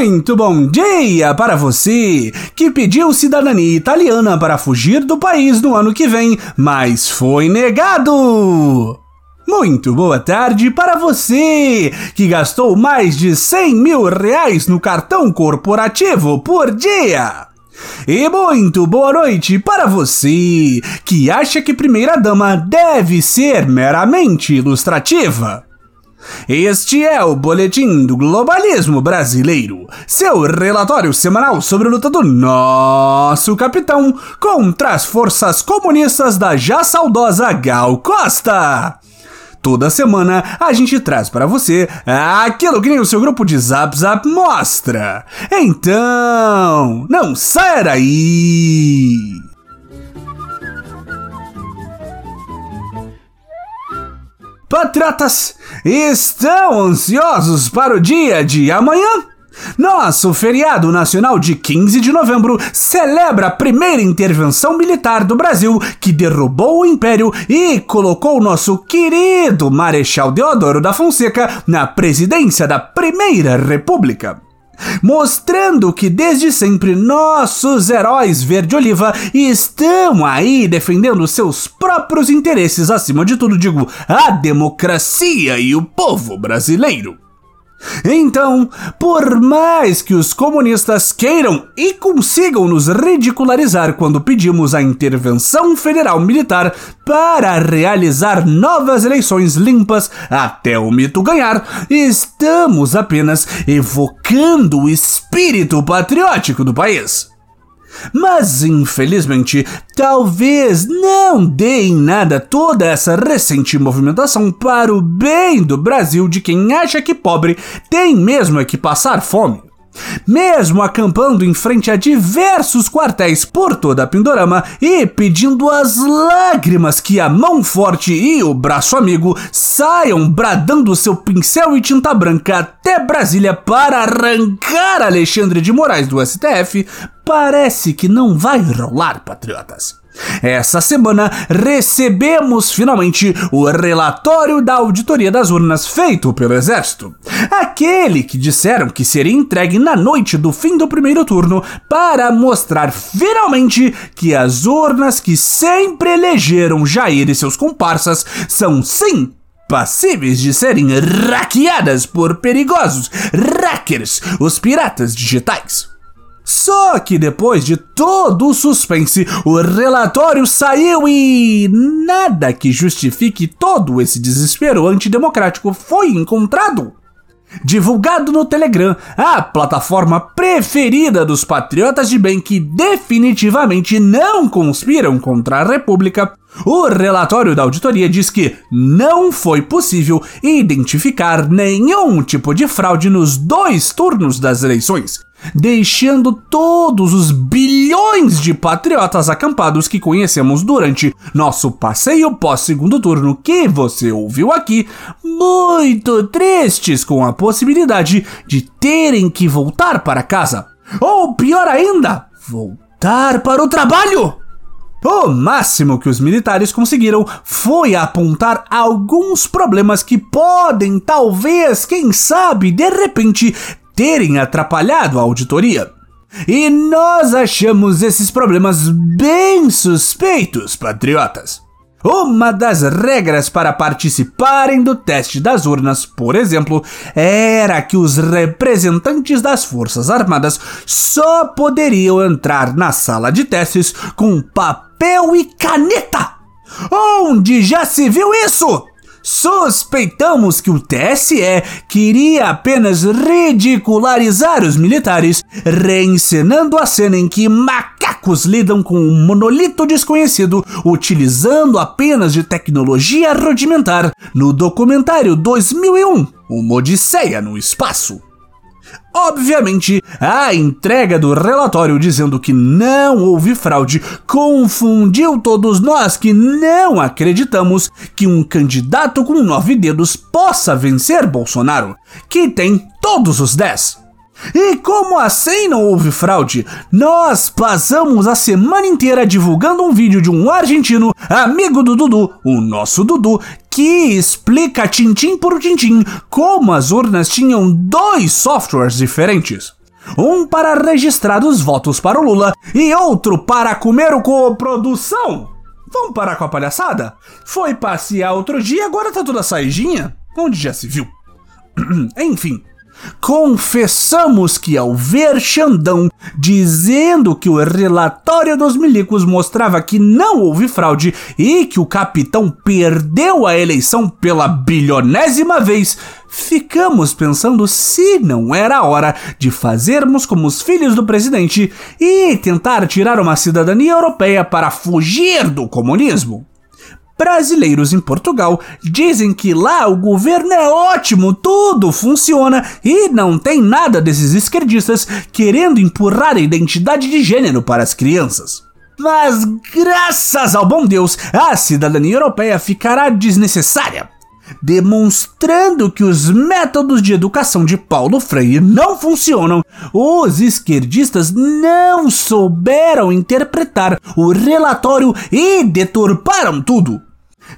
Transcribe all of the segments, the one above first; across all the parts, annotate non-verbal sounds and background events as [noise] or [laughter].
Muito bom dia para você que pediu cidadania italiana para fugir do país no ano que vem, mas foi negado. Muito boa tarde para você que gastou mais de 100 mil reais no cartão corporativo por dia. E muito boa noite para você que acha que primeira-dama deve ser meramente ilustrativa. Este é o Boletim do Globalismo Brasileiro, seu relatório semanal sobre a luta do nosso capitão contra as forças comunistas da já saudosa Gal Costa. Toda semana a gente traz para você aquilo que nem o seu grupo de Zap Zap mostra. Então, não saia daí! Patriotas, estão ansiosos para o dia de amanhã? Nosso feriado nacional de 15 de novembro celebra a primeira intervenção militar do Brasil que derrubou o Império e colocou nosso querido Marechal Deodoro da Fonseca na presidência da Primeira República mostrando que desde sempre nossos heróis verde-oliva estão aí defendendo seus próprios interesses, acima de tudo, digo, a democracia e o povo brasileiro. Então, por mais que os comunistas queiram e consigam nos ridicularizar quando pedimos a intervenção federal militar para realizar novas eleições limpas até o mito ganhar, estamos apenas evocando o espírito patriótico do país. Mas, infelizmente, talvez não dê em nada toda essa recente movimentação para o bem do Brasil de quem acha que pobre tem mesmo é que passar fome. Mesmo acampando em frente a diversos quartéis por toda a Pindorama e pedindo as lágrimas que a mão forte e o braço amigo saiam bradando seu pincel e tinta branca até Brasília para arrancar Alexandre de Moraes do STF, parece que não vai rolar, patriotas. Essa semana recebemos finalmente o relatório da auditoria das urnas feito pelo Exército. Aquele que disseram que seria entregue na noite do fim do primeiro turno para mostrar finalmente que as urnas que sempre elegeram Jair e seus comparsas são sim passíveis de serem hackeadas por perigosos hackers, os piratas digitais. Só que depois de todo o suspense, o relatório saiu e nada que justifique todo esse desespero antidemocrático foi encontrado. Divulgado no Telegram, a plataforma preferida dos patriotas de bem que definitivamente não conspiram contra a República, o relatório da auditoria diz que não foi possível identificar nenhum tipo de fraude nos dois turnos das eleições, deixando todos os bilhões de patriotas acampados que conhecemos durante nosso passeio pós-segundo turno que você ouviu aqui, muito tristes com a possibilidade de terem que voltar para casa. Ou pior ainda, voltar para o trabalho! O máximo que os militares conseguiram foi apontar alguns problemas que podem, talvez, quem sabe, de repente, terem atrapalhado a auditoria. E nós achamos esses problemas bem suspeitos, patriotas. Uma das regras para participarem do teste das urnas, por exemplo, era que os representantes das Forças Armadas só poderiam entrar na sala de testes com papel e caneta. Onde já se viu isso? Suspeitamos que o TSE queria apenas ridicularizar os militares, reencenando a cena em que macacos lidam com um monolito desconhecido, utilizando apenas de tecnologia rudimentar, no documentário 2001, Uma Odisseia no Espaço. Obviamente, a entrega do relatório dizendo que não houve fraude confundiu todos nós que não acreditamos que um candidato com nove dedos possa vencer Bolsonaro, que tem todos os dez. E como assim não houve fraude? Nós passamos a semana inteira divulgando um vídeo de um argentino, amigo do Dudu, o nosso Dudu, que explica tintim por tintim como as urnas tinham dois softwares diferentes. Um para registrar os votos para o Lula e outro para comer o coprodução. Vamos parar com a palhaçada? Foi passear outro dia, agora tá toda saidinha? Onde já se viu? [clears throat] Enfim, confessamos que ao ver Xandão dizendo que o relatório dos milicos mostrava que não houve fraude e que o capitão perdeu a eleição pela bilionésima vez, ficamos pensando se não era hora de fazermos como os filhos do presidente e tentar tirar uma cidadania europeia para fugir do comunismo brasileiros em Portugal dizem que lá o governo é ótimo, tudo funciona e não tem nada desses esquerdistas querendo empurrar a identidade de gênero para as crianças. Mas graças ao bom Deus, a cidadania europeia ficará desnecessária demonstrando que os métodos de educação de Paulo Freire não funcionam, os esquerdistas não souberam interpretar o relatório e deturparam tudo.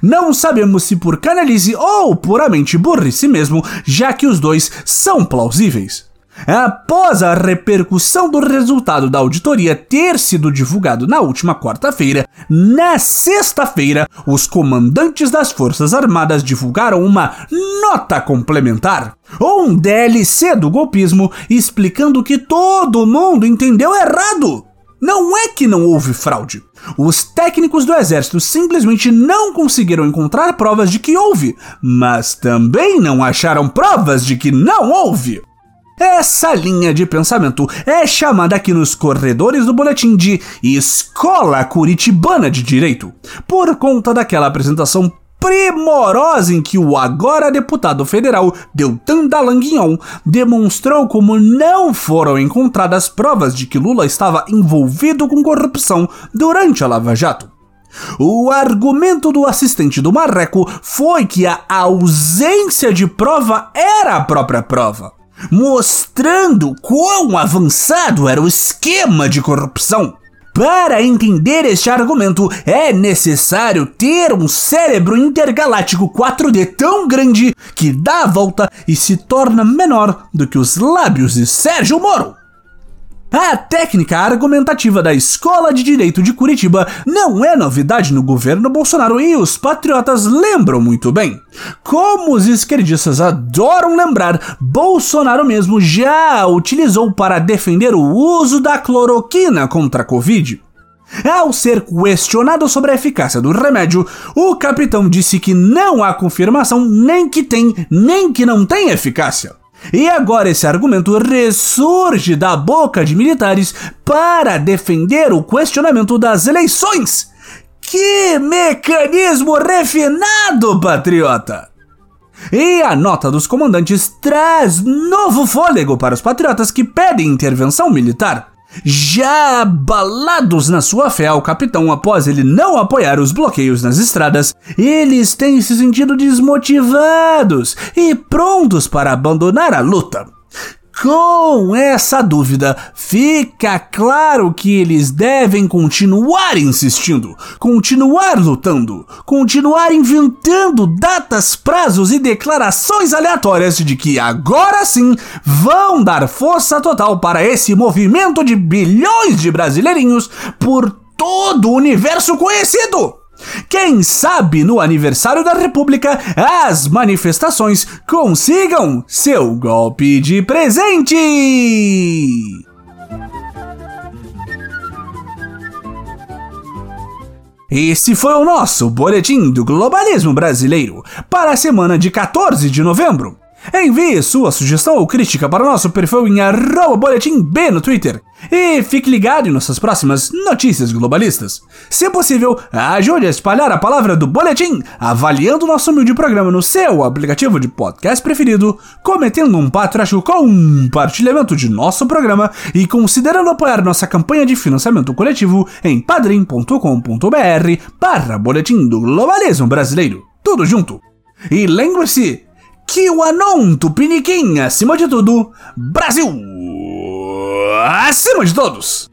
Não sabemos se por canalice ou puramente burrice mesmo, já que os dois são plausíveis. Após a repercussão do resultado da auditoria ter sido divulgado na última quarta-feira, na sexta-feira, os comandantes das Forças Armadas divulgaram uma nota complementar, ou um DLC do golpismo, explicando que todo mundo entendeu errado. Não é que não houve fraude. Os técnicos do exército simplesmente não conseguiram encontrar provas de que houve, mas também não acharam provas de que não houve. Essa linha de pensamento é chamada aqui nos corredores do boletim de Escola Curitibana de Direito, por conta daquela apresentação primorosa em que o agora deputado federal Deltan Dallagnol demonstrou como não foram encontradas provas de que Lula estava envolvido com corrupção durante a Lava Jato. O argumento do assistente do Marreco foi que a ausência de prova era a própria prova, mostrando quão avançado era o esquema de corrupção. Para entender este argumento, é necessário ter um cérebro intergaláctico 4D tão grande que dá a volta e se torna menor do que os lábios de Sérgio Moro. A técnica argumentativa da Escola de Direito de Curitiba não é novidade no governo Bolsonaro e os patriotas lembram muito bem. Como os esquerdistas adoram lembrar, Bolsonaro mesmo já utilizou para defender o uso da cloroquina contra a Covid. Ao ser questionado sobre a eficácia do remédio, o capitão disse que não há confirmação nem que tem, nem que não tem eficácia. E agora esse argumento ressurge da boca de militares para defender o questionamento das eleições. Que mecanismo refinado, patriota! E a nota dos comandantes traz novo fôlego para os patriotas que pedem intervenção militar. Já abalados na sua fé ao capitão após ele não apoiar os bloqueios nas estradas, eles têm se sentido desmotivados e prontos para abandonar a luta. Com essa dúvida, fica claro que eles devem continuar insistindo, continuar lutando, continuar inventando datas, prazos e declarações aleatórias de que agora sim vão dar força total para esse movimento de bilhões de brasileirinhos por todo o universo conhecido. Quem sabe no aniversário da República as manifestações consigam seu golpe de presente! Esse foi o nosso Boletim do Globalismo Brasileiro para a semana de 14 de novembro. Envie sua sugestão ou crítica para o nosso perfil em boletimb no Twitter. E fique ligado em nossas próximas notícias globalistas. Se possível, ajude a espalhar a palavra do boletim, avaliando nosso humilde programa no seu aplicativo de podcast preferido, cometendo um patriótico compartilhamento de nosso programa e considerando apoiar nossa campanha de financiamento coletivo em padrim.com.br barra boletim do globalismo brasileiro. Tudo junto. E lembre-se, que o Anon Tupiniquim, acima de tudo, Brasil! Acima de todos!